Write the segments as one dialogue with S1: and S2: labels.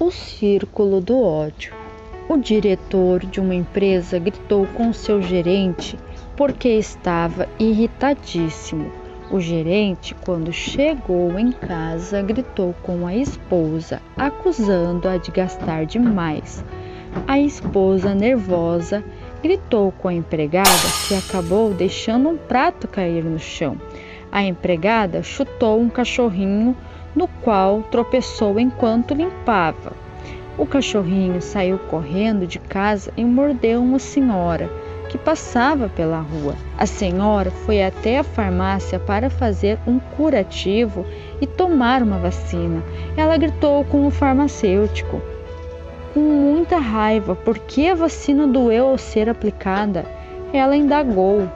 S1: O círculo do ódio. O diretor de uma empresa gritou com seu gerente porque estava irritadíssimo. O gerente, quando chegou em casa, gritou com a esposa, acusando-a de gastar demais. A esposa, nervosa, gritou com a empregada, que acabou deixando um prato cair no chão. A empregada chutou um cachorrinho no qual tropeçou enquanto limpava. O cachorrinho saiu correndo de casa e mordeu uma senhora que passava pela rua. A senhora foi até a farmácia para fazer um curativo e tomar uma vacina. Ela gritou com o farmacêutico com muita raiva porque a vacina doeu ao ser aplicada. Ela indagou.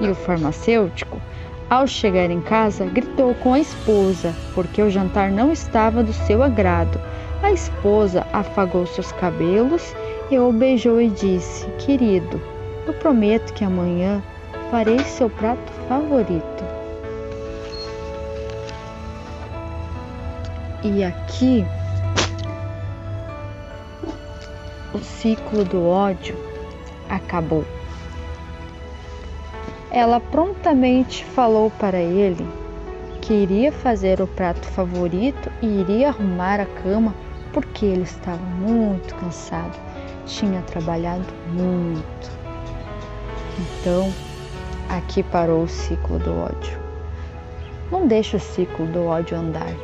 S1: E o farmacêutico, ao chegar em casa, gritou com a esposa porque o jantar não estava do seu agrado. A esposa afagou seus cabelos e o beijou e disse: Querido, eu prometo que amanhã farei seu prato favorito. E aqui o ciclo do ódio acabou. Ela prontamente falou para ele que iria fazer o prato favorito e iria arrumar a cama porque ele estava muito cansado, tinha trabalhado muito. Então, aqui parou o ciclo do ódio. Não deixe o ciclo do ódio andar.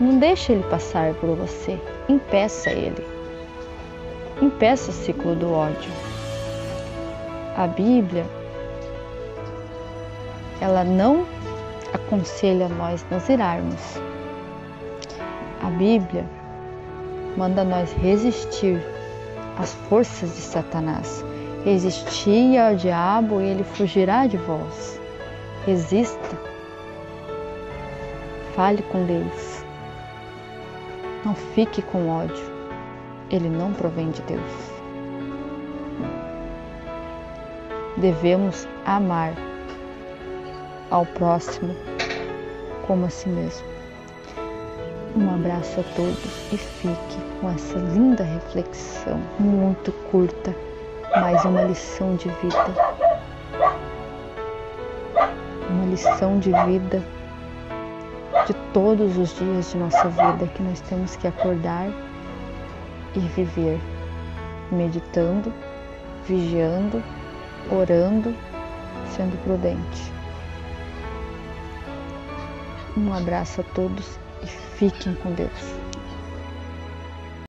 S1: Não deixe ele passar por você. Impeça ele. Impeça o ciclo do ódio. A Bíblia, ela não aconselha nós nos irarmos. A Bíblia manda nós resistir às forças de Satanás. Resistir ao diabo e ele fugirá de vós. Resista. Fale com Deus. Não fique com ódio. Ele não provém de Deus. Devemos amar ao próximo como a si mesmo. Um abraço a todos e fique com essa linda reflexão, muito curta, mas uma lição de vida. Uma lição de vida de todos os dias de nossa vida que nós temos que acordar e viver, meditando, vigiando, orando, sendo prudente. Um abraço a todos e fiquem com Deus.